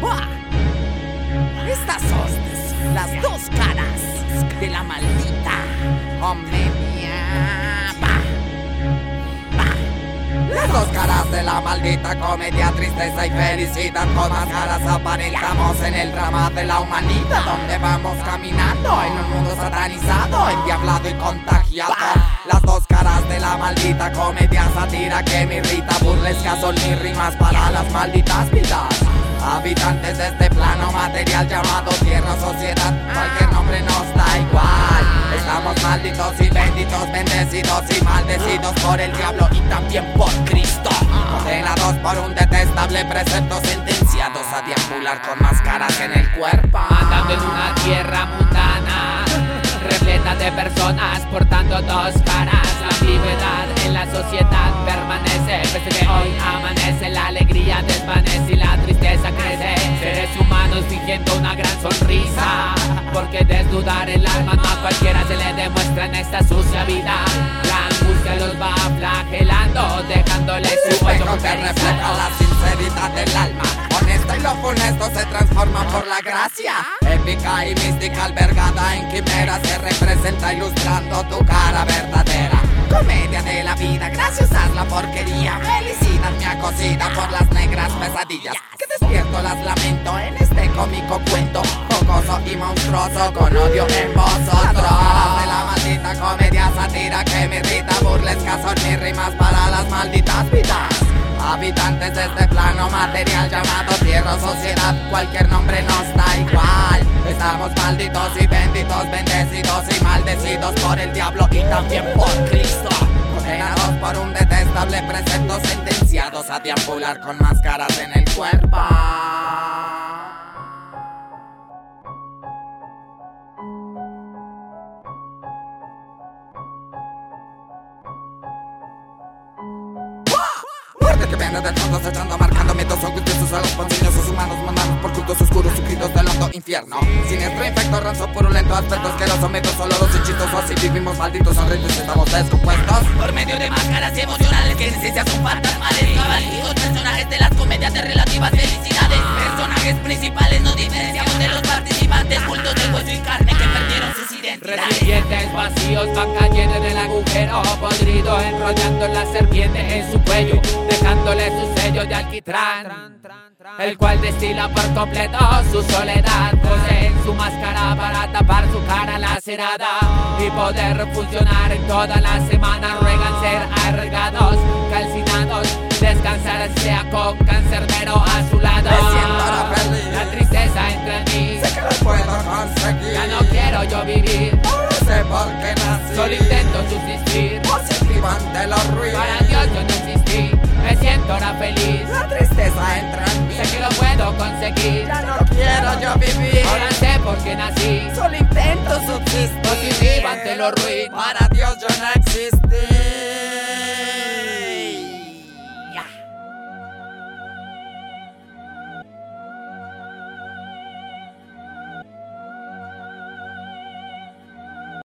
Buah. Estas son las dos caras de la maldita comedia. Bah. Bah. Las dos caras de la maldita comedia, tristeza y felicidad. Con más caras aparentamos en el drama de la humanidad. Donde vamos caminando en un mundo satanizado, endiablado y contagiado. Las dos caras de la maldita comedia, sátira que me irrita. Burlescas son mis rimas para las malditas vidas. Habitantes de este plano material llamado tierra sociedad, cualquier nombre nos da igual. Estamos malditos y benditos, bendecidos y maldecidos por el diablo y también por Cristo. Condenados por un detestable precepto, sentenciados a deambular con máscaras en el cuerpo. Andando en una tierra mundana, repleta de personas portando dos caras. La ambigüedad en la sociedad permanece, pese que hoy amanece, la alegría desvanece y la tristeza Seres humanos fingiendo una gran sonrisa, porque desnudar el alma no a cualquiera se le demuestra en esta sucia vida. La angustia los va flagelando, dejándole su hueso que refleja la sinceridad del alma. Honesto y lo funesto se transforma por la gracia. Épica y mística albergada en quimera se representa ilustrando tu cara verdadera. Comedia de la vida, gracias a la porquería. Felicidad me acosida por las negras pesadillas. Que despierto las lamento en este cómico cuento. Jocoso y monstruoso con odio en vosotros. De la maldita comedia sátira que me irrita. Burlescas son mis rimas para las malditas vidas. Habitantes de este plano material llamado tierra sociedad, cualquier nombre nos da igual. Estamos malditos y benditos, bendecidos y maldecidos por el diablo y también por Cristo. Condenados por un detestable precepto, a deambular con máscaras en el cuerpo. Que viene de todos echando, marcando mitos ocultos a los ponzoñosos humanos mandados por cultos oscuros infierno. Siniestro, infecto, ranzo, purulento, aspecto asqueroso, mitos soloros y chistosos. Así vivimos malditos, horrendos, estamos descompuestos. Por medio de máscaras emocionales que esencia son fantasmales Cabalíos, personajes de las comedias de relativas felicidades Personajes principales nos diferenciamos de los participantes Cultos de hueso y carne que perdieron sus identidades Recipientes vacíos van cayendo en el agujero podrido, enrollando la serpiente en su cuello, de alquitrán, el cual destila por completo su soledad. Poseen su máscara para tapar su cara lacerada y poder funcionar en toda la semana. Ruegan ser arregados, calcinados, descansar sea con cancerbero a su lado. La tristeza entra en mí, Sé que lo puedo conseguir. ya no quiero yo vivir. No sé por qué nací. Solo intento subsistir. Positivo ante los ruidos. Solo intento subsistir. Positivo ante los ruidos. Para Dios yo no existí.